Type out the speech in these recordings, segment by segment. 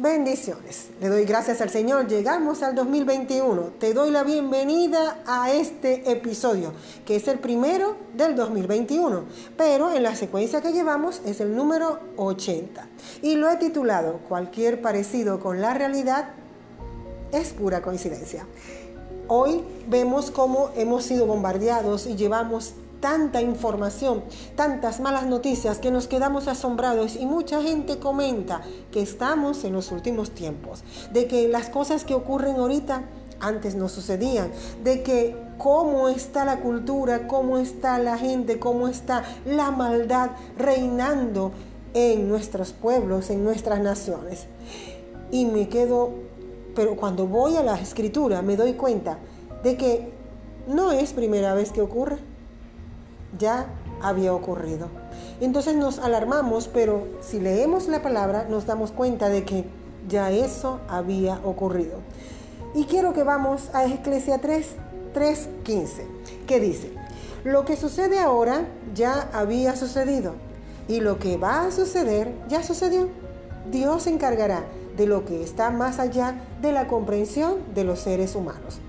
Bendiciones. Le doy gracias al Señor. Llegamos al 2021. Te doy la bienvenida a este episodio, que es el primero del 2021. Pero en la secuencia que llevamos es el número 80. Y lo he titulado Cualquier parecido con la realidad es pura coincidencia. Hoy vemos cómo hemos sido bombardeados y llevamos tanta información, tantas malas noticias que nos quedamos asombrados y mucha gente comenta que estamos en los últimos tiempos, de que las cosas que ocurren ahorita antes no sucedían, de que cómo está la cultura, cómo está la gente, cómo está la maldad reinando en nuestros pueblos, en nuestras naciones. Y me quedo, pero cuando voy a la escritura me doy cuenta de que no es primera vez que ocurre ya había ocurrido. Entonces nos alarmamos, pero si leemos la palabra nos damos cuenta de que ya eso había ocurrido. Y quiero que vamos a Eclesia 3, 3.15, que dice, lo que sucede ahora ya había sucedido y lo que va a suceder ya sucedió. Dios se encargará de lo que está más allá de la comprensión de los seres humanos.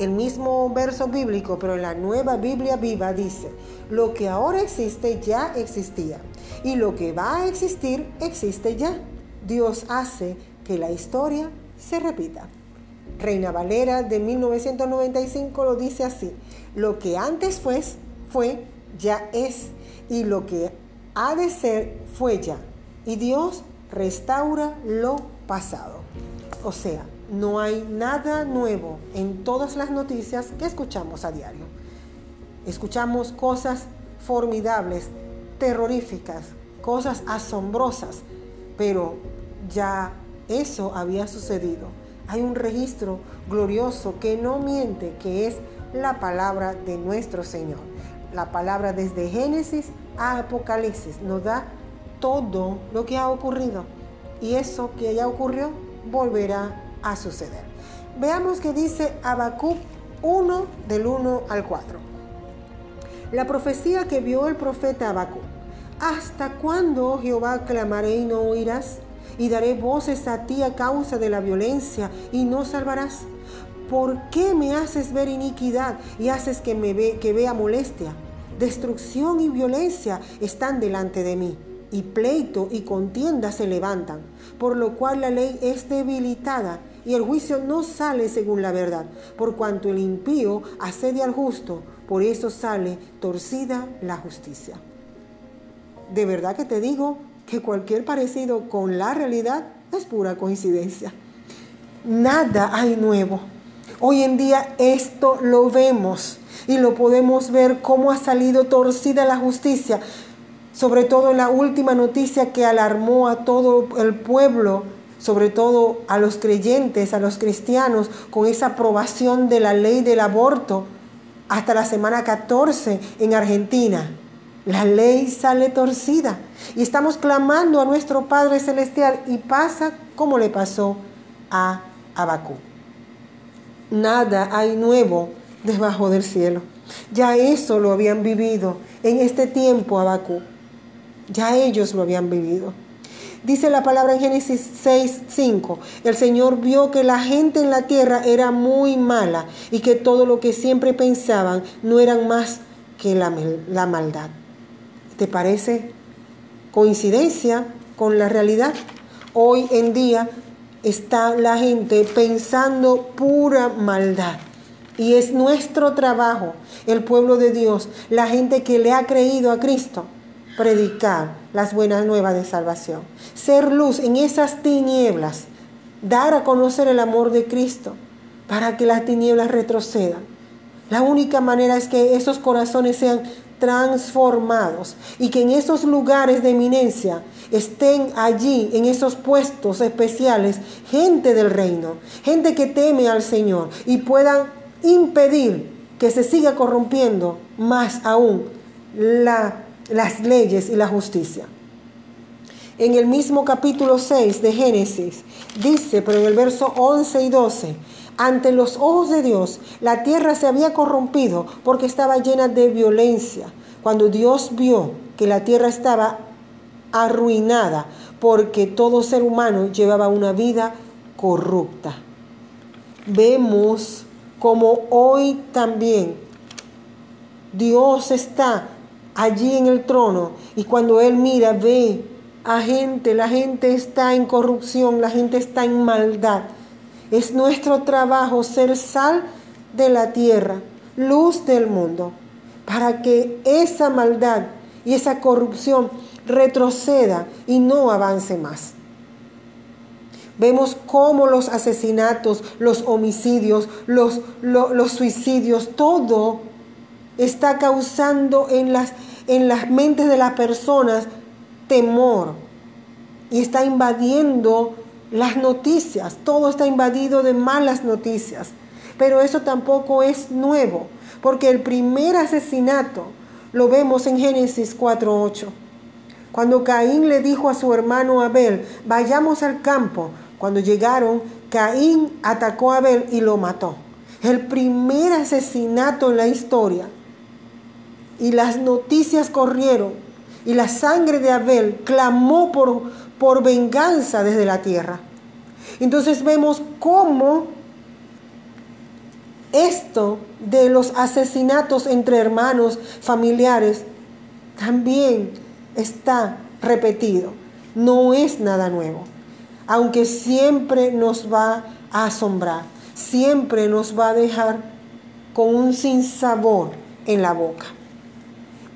El mismo verso bíblico, pero en la nueva Biblia viva dice, lo que ahora existe ya existía y lo que va a existir existe ya. Dios hace que la historia se repita. Reina Valera de 1995 lo dice así, lo que antes fue, fue, ya es, y lo que ha de ser, fue ya. Y Dios restaura lo pasado. O sea, no hay nada nuevo en todas las noticias que escuchamos a diario. Escuchamos cosas formidables, terroríficas, cosas asombrosas, pero ya eso había sucedido. Hay un registro glorioso que no miente, que es la palabra de nuestro Señor. La palabra desde Génesis a Apocalipsis nos da todo lo que ha ocurrido. Y eso que ya ocurrió volverá a suceder. Veamos que dice Habacuc 1 del 1 al 4. La profecía que vio el profeta Habacuc. ¿Hasta cuándo, Jehová, clamaré y no oirás? Y daré voces a ti a causa de la violencia y no salvarás. ¿Por qué me haces ver iniquidad y haces que me ve, que vea molestia? Destrucción y violencia están delante de mí, y pleito y contienda se levantan, por lo cual la ley es debilitada y el juicio no sale según la verdad, por cuanto el impío asedia al justo, por eso sale torcida la justicia. De verdad que te digo que cualquier parecido con la realidad es pura coincidencia. Nada hay nuevo. Hoy en día esto lo vemos y lo podemos ver cómo ha salido torcida la justicia, sobre todo en la última noticia que alarmó a todo el pueblo sobre todo a los creyentes, a los cristianos, con esa aprobación de la ley del aborto hasta la semana 14 en Argentina. La ley sale torcida y estamos clamando a nuestro Padre Celestial y pasa como le pasó a Abacú. Nada hay nuevo debajo del cielo. Ya eso lo habían vivido en este tiempo Abacú. Ya ellos lo habían vivido. Dice la palabra en Génesis 6, 5. El Señor vio que la gente en la tierra era muy mala y que todo lo que siempre pensaban no eran más que la, la maldad. ¿Te parece coincidencia con la realidad? Hoy en día está la gente pensando pura maldad. Y es nuestro trabajo, el pueblo de Dios, la gente que le ha creído a Cristo, predicar las buenas nuevas de salvación, ser luz en esas tinieblas, dar a conocer el amor de Cristo para que las tinieblas retrocedan. La única manera es que esos corazones sean transformados y que en esos lugares de eminencia estén allí, en esos puestos especiales, gente del reino, gente que teme al Señor y puedan impedir que se siga corrompiendo más aún la las leyes y la justicia. En el mismo capítulo 6 de Génesis dice, pero en el verso 11 y 12, ante los ojos de Dios la tierra se había corrompido porque estaba llena de violencia. Cuando Dios vio que la tierra estaba arruinada porque todo ser humano llevaba una vida corrupta. Vemos como hoy también Dios está allí en el trono y cuando Él mira, ve a gente, la gente está en corrupción, la gente está en maldad. Es nuestro trabajo ser sal de la tierra, luz del mundo, para que esa maldad y esa corrupción retroceda y no avance más. Vemos cómo los asesinatos, los homicidios, los, los, suicidios, todo está causando en las, en las mentes de las personas temor y está invadiendo las noticias, todo está invadido de malas noticias. Pero eso tampoco es nuevo, porque el primer asesinato lo vemos en Génesis 4.8. Cuando Caín le dijo a su hermano Abel, vayamos al campo, cuando llegaron, Caín atacó a Abel y lo mató. El primer asesinato en la historia. Y las noticias corrieron y la sangre de Abel clamó por, por venganza desde la tierra. Entonces vemos cómo esto de los asesinatos entre hermanos, familiares, también está repetido. No es nada nuevo. Aunque siempre nos va a asombrar, siempre nos va a dejar con un sinsabor en la boca.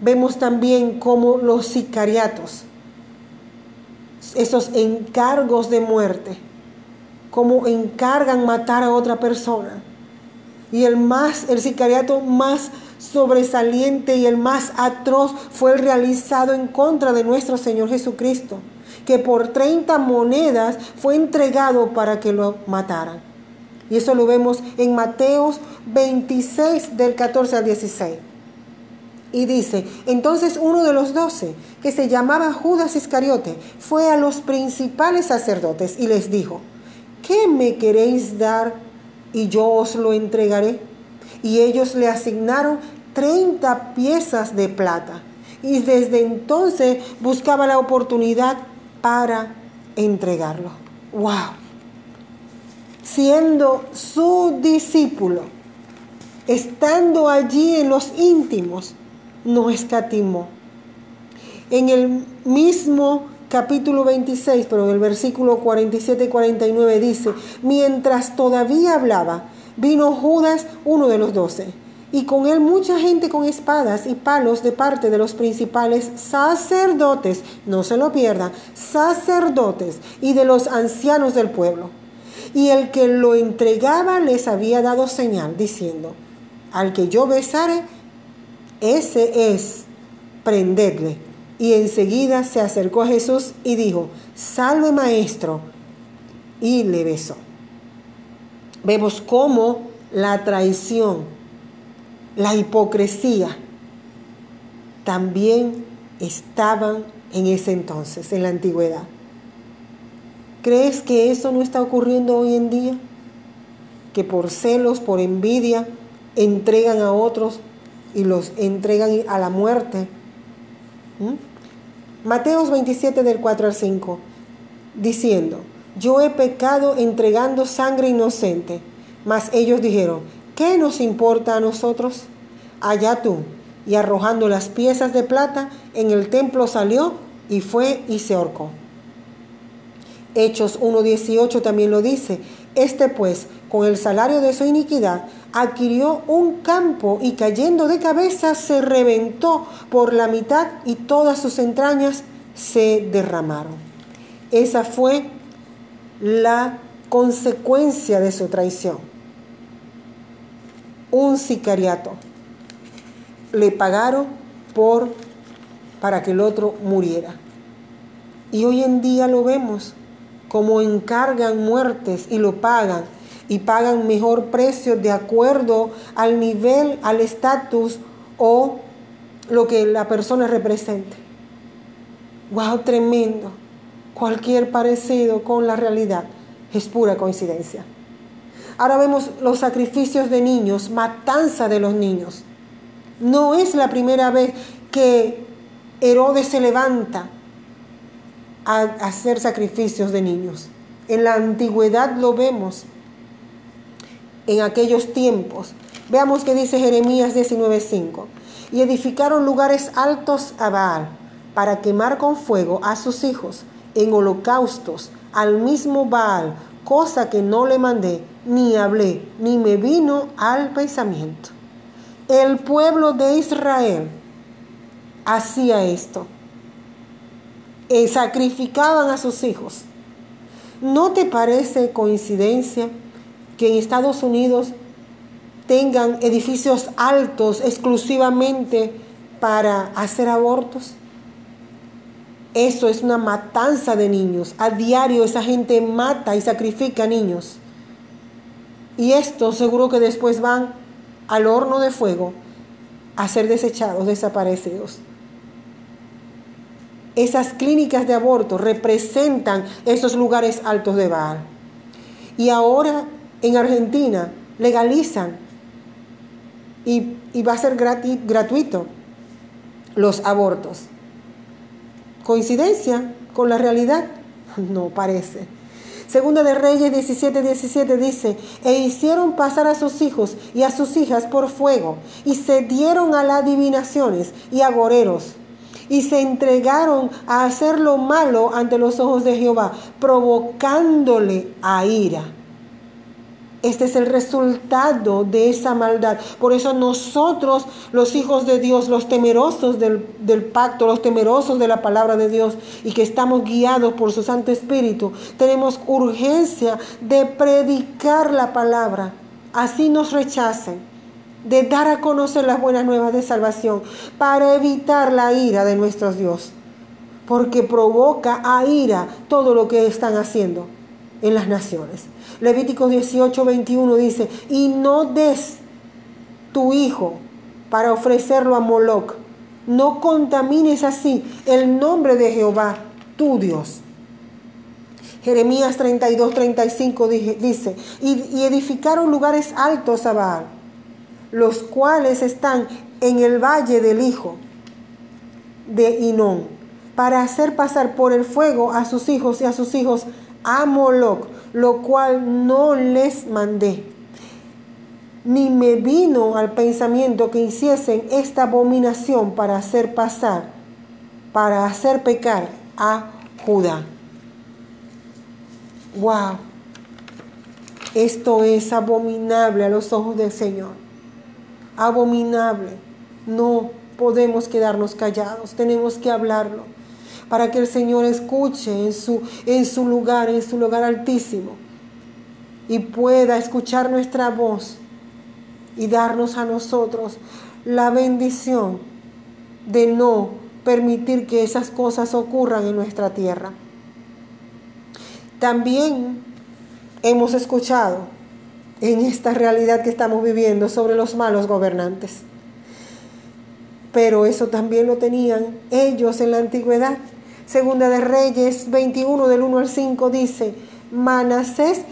Vemos también cómo los sicariatos, esos encargos de muerte, cómo encargan matar a otra persona. Y el más, el sicariato más sobresaliente y el más atroz fue el realizado en contra de nuestro Señor Jesucristo, que por 30 monedas fue entregado para que lo mataran. Y eso lo vemos en Mateos 26 del 14 al 16. Y dice, entonces uno de los doce, que se llamaba Judas Iscariote, fue a los principales sacerdotes y les dijo, ¿qué me queréis dar y yo os lo entregaré? Y ellos le asignaron 30 piezas de plata. Y desde entonces buscaba la oportunidad para entregarlo. ¡Wow! Siendo su discípulo, estando allí en los íntimos, no escatimó. En el mismo capítulo 26, pero en el versículo 47 y 49 dice, mientras todavía hablaba, vino Judas, uno de los doce, y con él mucha gente con espadas y palos de parte de los principales sacerdotes, no se lo pierdan, sacerdotes y de los ancianos del pueblo. Y el que lo entregaba les había dado señal, diciendo, al que yo besare, ese es, prendedle. Y enseguida se acercó a Jesús y dijo, salve maestro. Y le besó. Vemos cómo la traición, la hipocresía, también estaban en ese entonces, en la antigüedad. ¿Crees que eso no está ocurriendo hoy en día? Que por celos, por envidia, entregan a otros y los entregan a la muerte. ¿Mm? Mateos 27 del 4 al 5, diciendo, yo he pecado entregando sangre inocente. Mas ellos dijeron, ¿qué nos importa a nosotros? Allá tú. Y arrojando las piezas de plata, en el templo salió y fue y se ahorcó. Hechos 1.18 también lo dice. Este pues, con el salario de su iniquidad, adquirió un campo y cayendo de cabeza se reventó por la mitad y todas sus entrañas se derramaron. Esa fue la consecuencia de su traición. Un sicariato. Le pagaron por para que el otro muriera. Y hoy en día lo vemos como encargan muertes y lo pagan y pagan mejor precio de acuerdo al nivel, al estatus o lo que la persona represente. ¡Wow! Tremendo. Cualquier parecido con la realidad es pura coincidencia. Ahora vemos los sacrificios de niños, matanza de los niños. No es la primera vez que Herodes se levanta a hacer sacrificios de niños. En la antigüedad lo vemos, en aquellos tiempos. Veamos qué dice Jeremías 19:5. Y edificaron lugares altos a Baal para quemar con fuego a sus hijos en holocaustos al mismo Baal, cosa que no le mandé, ni hablé, ni me vino al pensamiento. El pueblo de Israel hacía esto. Eh, sacrificaban a sus hijos. ¿No te parece coincidencia que en Estados Unidos tengan edificios altos exclusivamente para hacer abortos? Eso es una matanza de niños. A diario esa gente mata y sacrifica niños. Y estos seguro que después van al horno de fuego a ser desechados, desaparecidos. Esas clínicas de aborto representan esos lugares altos de Baal. Y ahora en Argentina legalizan y, va a ser gratuito los abortos. ¿Coincidencia con la realidad? No parece. Segunda de Reyes 17, 17 dice, e hicieron pasar a sus hijos y a sus hijas por fuego, y se dieron a las adivinaciones y a goreros y se entregaron a hacer lo malo ante los ojos de Jehová, provocándole a ira. Este es el resultado de esa maldad. Por eso nosotros, los hijos de Dios, los temerosos del, pacto, los temerosos de la palabra de Dios y que estamos guiados por su Santo Espíritu, tenemos urgencia de predicar la palabra. Así nos rechacen de dar a conocer las buenas nuevas de salvación para evitar la ira de nuestro Dios, porque provoca a ira todo lo que están haciendo en las naciones. Levítico 18, 21 dice, y no des tu hijo para ofrecerlo a Moloch, no contamines así el nombre de Jehová, tu Dios. Jeremías 32, 35 dice, y, edificaron lugares altos a Baal los cuales están en el valle del hijo de Inón, para hacer pasar por el fuego a sus hijos y a sus hijos a Moloch, lo cual no les mandé. Ni me vino al pensamiento que hiciesen esta abominación para hacer pasar, para hacer pecar a Judá. Wow. Esto es abominable a los ojos del Señor abominable. No podemos quedarnos callados, tenemos que hablarlo para que el Señor escuche en su, en su lugar, en su lugar altísimo, y pueda escuchar nuestra voz y darnos a nosotros la bendición de no permitir que esas cosas ocurran en nuestra tierra. También hemos escuchado en esta realidad que estamos viviendo sobre los malos gobernantes. Pero eso también lo tenían ellos en la antigüedad. Segunda de Reyes 21 del 1 al 5 dice, Manasés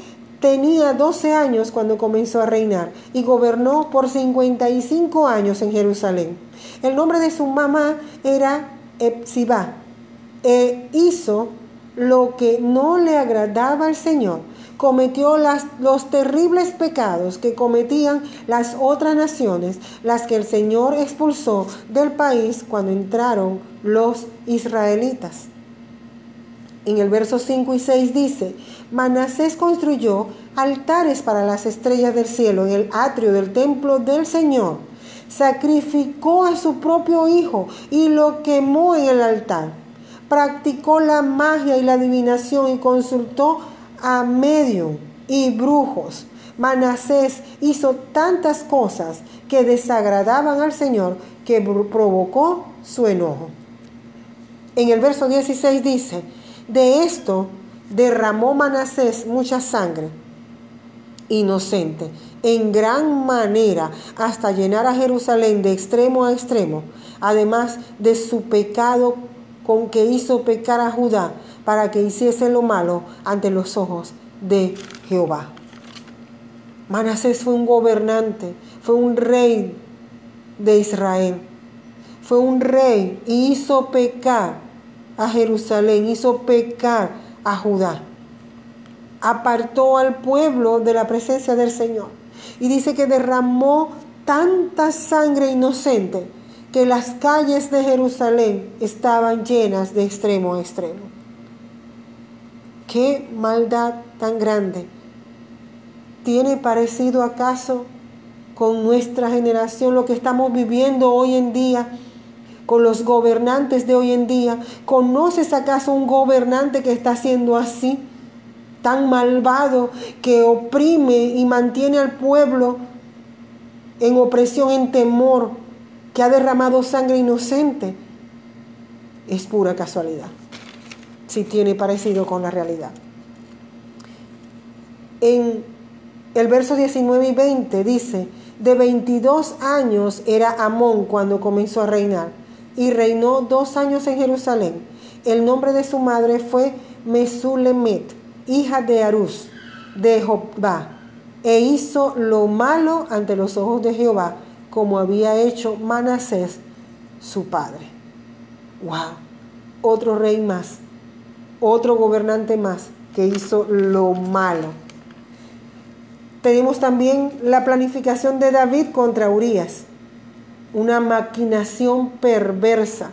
tenía 12 años cuando comenzó a reinar y gobernó por 55 años en Jerusalén. El nombre de su mamá era Epsibá e hizo lo que no le agradaba al Señor cometió los terribles pecados que cometían las otras naciones, las que el Señor expulsó del país cuando entraron los israelitas. En el verso 5 y 6 dice, Manasés construyó altares para las estrellas del cielo en el atrio del templo del Señor. Sacrificó a su propio hijo y lo quemó en el altar. Practicó la magia y la adivinación y consultó a medio y brujos. Manasés hizo tantas cosas que desagradaban al Señor que provocó su enojo. En el verso 16 dice, de esto derramó Manasés mucha sangre inocente, en gran manera, hasta llenar a Jerusalén de extremo a extremo, además de su pecado con que hizo pecar a Judá, para que hiciese lo malo ante los ojos de Jehová. Manasés fue un gobernante, fue un rey de Israel. Fue un rey y hizo pecar a Jerusalén, hizo pecar a Judá. Apartó al pueblo de la presencia del Señor. Y dice que derramó tanta sangre inocente que las calles de Jerusalén estaban llenas de extremo a extremo. Qué maldad tan grande. ¿Tiene parecido acaso con nuestra generación lo que estamos viviendo hoy en día? con los gobernantes de hoy en día. ¿Conoces acaso un gobernante que está siendo así? Tan malvado que oprime y mantiene al pueblo en opresión, en temor, que ha derramado sangre inocente. Es pura casualidad, si tiene parecido con la realidad. En el verso 19 y 20 dice, de 22 años era Amón cuando comenzó a reinar y reinó dos años en Jerusalén. El nombre de su madre fue Mesulemet, hija de Arús, de Jobá, e hizo lo malo ante los ojos de Jehová, como había hecho Manasés, su padre. ¡Wow! Otro rey más, otro gobernante más que hizo lo malo. Tenemos también la planificación de David contra Urias una maquinación perversa.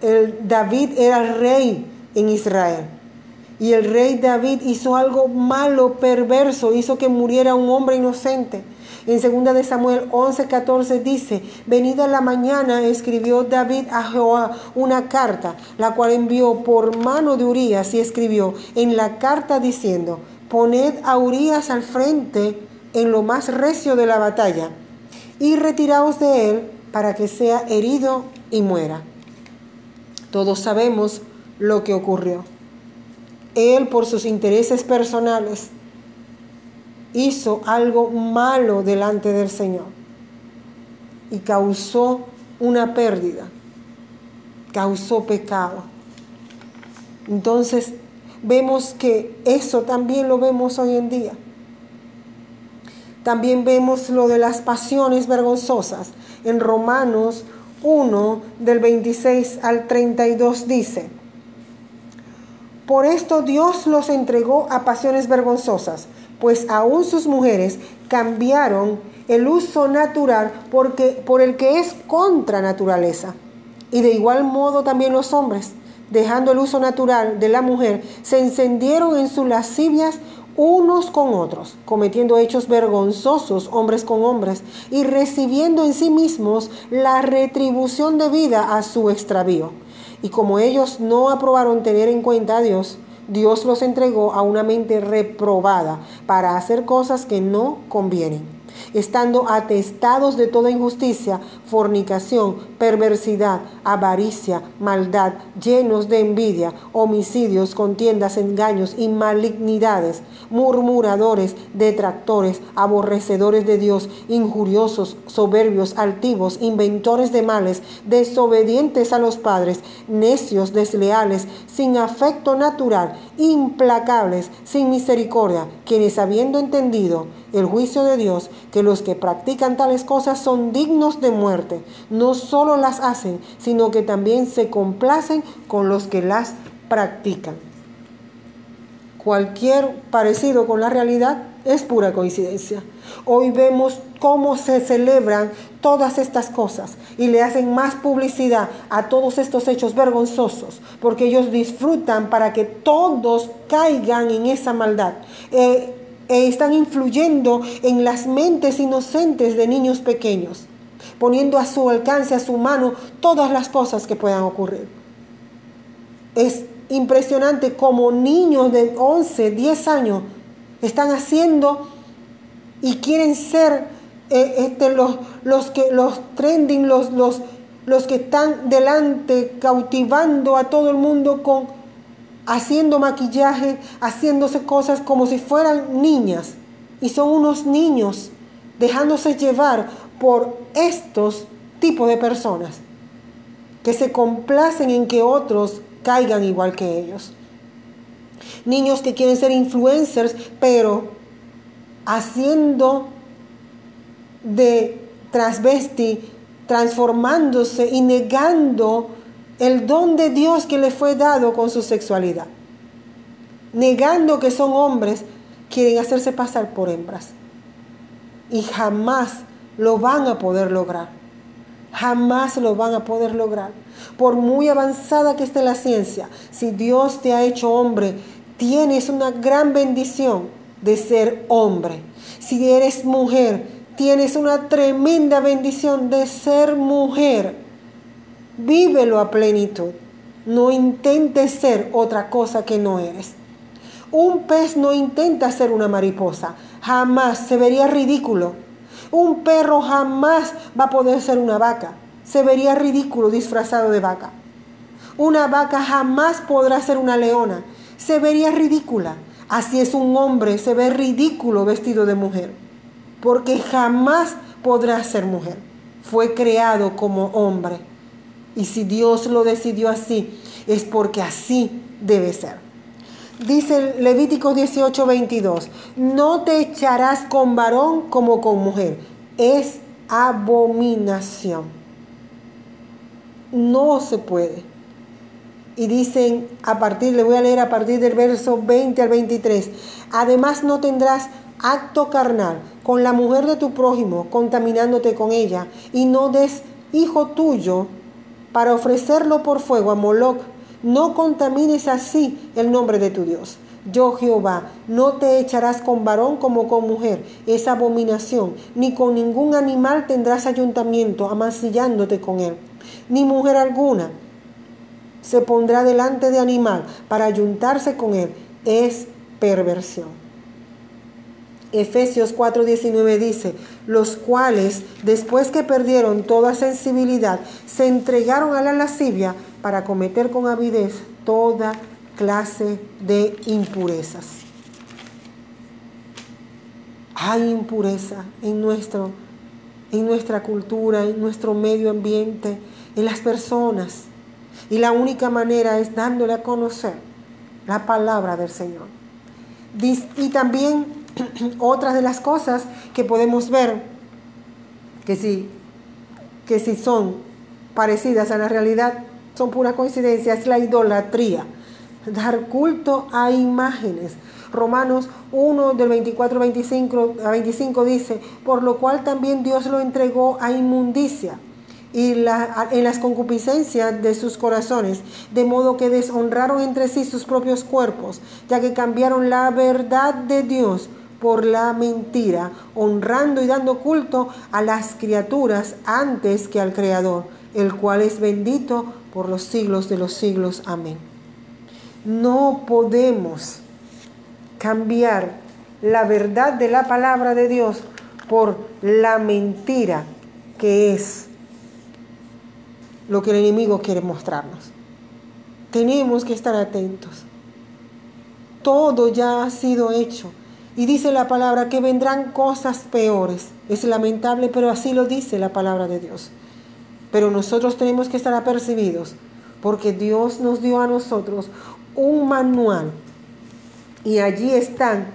El David era rey en Israel. Y el rey David hizo algo malo, perverso, hizo que muriera un hombre inocente. En 2 de Samuel 11, 14 dice, venida la mañana escribió David a Jehová una carta, la cual envió por mano de Urias y escribió en la carta diciendo, poned a Urias al frente en lo más recio de la batalla y retiraos de él para que sea herido y muera. Todos sabemos lo que ocurrió. Él, por sus intereses personales, hizo algo malo delante del Señor y causó una pérdida, causó pecado. Entonces, vemos que eso también lo vemos hoy en día. También vemos lo de las pasiones vergonzosas. En Romanos 1 del 26 al 32 dice, por esto Dios los entregó a pasiones vergonzosas, pues aún sus mujeres cambiaron el uso natural por el que es contra naturaleza. Y de igual modo también los hombres, dejando el uso natural de la mujer, se encendieron en sus lascivias unos con otros, cometiendo hechos vergonzosos hombres con hombres y recibiendo en sí mismos la retribución debida a su extravío. Y como ellos no aprobaron tener en cuenta a Dios, Dios los entregó a una mente reprobada para hacer cosas que no convienen estando atestados de toda injusticia, fornicación, perversidad, avaricia, maldad, llenos de envidia, homicidios, contiendas, engaños y malignidades, murmuradores, detractores, aborrecedores de Dios, injuriosos, soberbios, altivos, inventores de males, desobedientes a los padres, necios, desleales, sin afecto natural, implacables, sin misericordia, quienes habiendo entendido el juicio de Dios, que los que practican tales cosas son dignos de muerte. No solo las hacen, sino que también se complacen con los que las practican. Cualquier parecido con la realidad es pura coincidencia. Hoy vemos cómo se celebran todas estas cosas y le hacen más publicidad a todos estos hechos vergonzosos, porque ellos disfrutan para que todos caigan en esa maldad. Eh, e están influyendo en las mentes inocentes de niños pequeños, poniendo a su alcance, a su mano, todas las cosas que puedan ocurrir. Es impresionante como niños de 11, 10 años están haciendo y quieren ser eh, este, los, los, que, los trending, los, los, los que están delante, cautivando a todo el mundo con haciendo maquillaje, haciéndose cosas como si fueran niñas. Y son unos niños dejándose llevar por estos tipos de personas que se complacen en que otros caigan igual que ellos. Niños que quieren ser influencers, pero haciendo de transvesti, transformándose y negando el don de Dios que le fue dado con su sexualidad. Negando que son hombres, quieren hacerse pasar por hembras. Y jamás lo van a poder lograr. Jamás lo van a poder lograr. Por muy avanzada que esté la ciencia, si Dios te ha hecho hombre, tienes una gran bendición de ser hombre. Si eres mujer, tienes una tremenda bendición de ser mujer. Vívelo a plenitud. No intentes ser otra cosa que no eres. Un pez no intenta ser una mariposa. Jamás se vería ridículo. Un perro jamás va a poder ser una vaca. Se vería ridículo disfrazado de vaca. Una vaca jamás podrá ser una leona. Se vería ridícula. Así es un hombre, se ve ridículo vestido de mujer. Porque jamás podrá ser mujer. Fue creado como hombre. Y si Dios lo decidió así, es porque así debe ser. Dice Levítico 18, 22, no te echarás con varón como con mujer. Es abominación. No se puede. Y dicen a partir, le voy a leer a partir del verso 20 al 23, además no tendrás acto carnal con la mujer de tu prójimo, contaminándote con ella, y no des hijo tuyo para ofrecerlo por fuego a Moloch no contamines así el nombre de tu Dios. Yo Jehová, no te echarás con varón como con mujer, es abominación, ni con ningún animal tendrás ayuntamiento, amancillándote con él, ni mujer alguna se pondrá delante de animal para ayuntarse con él, es perversión. Efesios 4:19 dice, los cuales, después que perdieron toda sensibilidad, se entregaron a la lascivia para cometer con avidez toda clase de impurezas. Hay impureza en, nuestro, en nuestra cultura, en nuestro medio ambiente, en las personas. Y la única manera es dándole a conocer la palabra del Señor. Y también otras de las cosas que podemos ver que sí, que sí son parecidas a la realidad son pura coincidencia, es la idolatría. Dar culto a imágenes. Romanos 1 del 24 25, a 25 dice, por lo cual también Dios lo entregó a inmundicia y en las concupiscencias de sus corazones, de modo que deshonraron entre sí sus propios cuerpos, ya que cambiaron la verdad de Dios por la mentira, honrando y dando culto a las criaturas antes que al Creador, el cual es bendito por los siglos de los siglos. Amén. No podemos cambiar la verdad de la palabra de Dios por la mentira que es lo que el enemigo quiere mostrarnos. Tenemos que estar atentos. Todo ya ha sido hecho. Y dice la palabra que vendrán cosas peores. Es lamentable, pero así lo dice la palabra de Dios. Pero nosotros tenemos que estar apercibidos porque Dios nos dio a nosotros un manual y allí están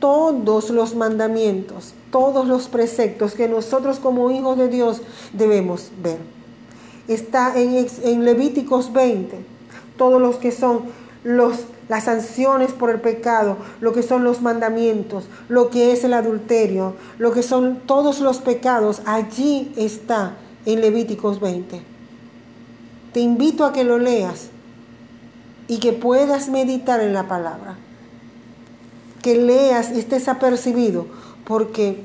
todos los mandamientos, todos los preceptos que nosotros como hijos de Dios debemos ver. Está en, Levíticos 20, todos los que son los, las sanciones por el pecado, lo que son los mandamientos, lo que es el adulterio, lo que son todos los pecados, allí está en Levíticos 20. Te invito a que lo leas y que puedas meditar en la palabra. Que leas y estés apercibido, porque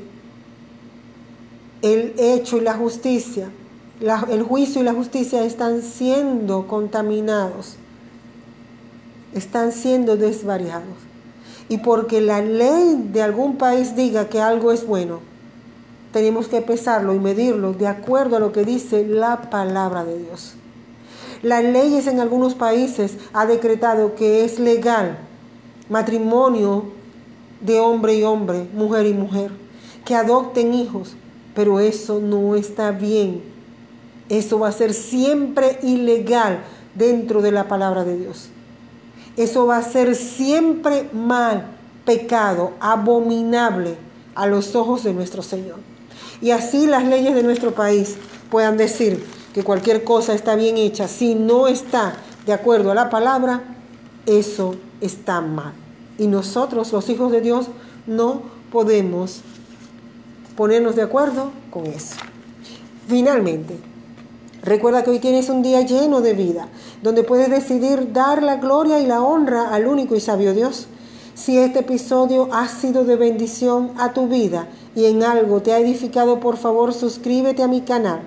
el hecho y la justicia, el juicio y la justicia están siendo contaminados, están siendo desvariados. Y porque la ley de algún país diga que algo es bueno, tenemos que pesarlo y medirlo de acuerdo a lo que dice la palabra de Dios. Las leyes en algunos países ha decretado que es legal matrimonio de hombre y hombre, mujer y mujer, que adopten hijos, pero eso no está bien. Eso va a ser siempre ilegal dentro de la palabra de Dios. Eso va a ser siempre mal, pecado, abominable a los ojos de nuestro Señor y así las leyes de nuestro país puedan decir que cualquier cosa está bien hecha, si no está de acuerdo a la palabra, eso está mal. Y nosotros, los hijos de Dios, no podemos ponernos de acuerdo con eso. Finalmente, recuerda que hoy tienes un día lleno de vida, donde puedes decidir dar la gloria y la honra al único y sabio Dios. Si este episodio ha sido de bendición a tu vida y en algo te ha edificado, por favor suscríbete a mi canal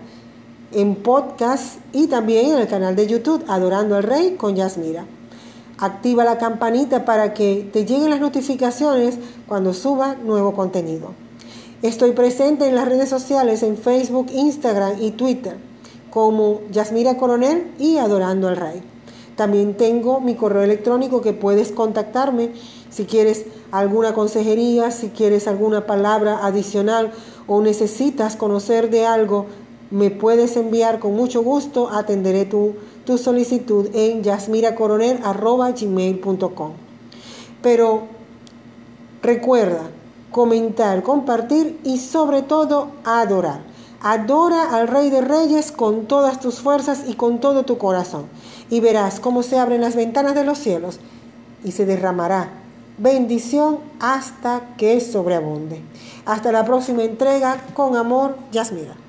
en podcast y también en el canal de YouTube Adorando al Rey con Yasmira. Activa la campanita para que te lleguen las notificaciones cuando suba nuevo contenido. Estoy presente en las redes sociales en Facebook, Instagram y Twitter como Yasmira Coronel y Adorando al Rey. También tengo mi correo electrónico que puedes contactarme si quieres alguna consejería, si quieres alguna palabra adicional o necesitas conocer de algo, me puedes enviar con mucho gusto. Atenderé tu, tu solicitud en yasmiracoronel.gmail.com. Pero recuerda comentar, compartir y sobre todo adorar. Adora al Rey de Reyes con todas tus fuerzas y con todo tu corazón. Y verás cómo se abren las ventanas de los cielos y se derramará bendición hasta que sobreabunde. Hasta la próxima entrega. Con amor, Yasmira.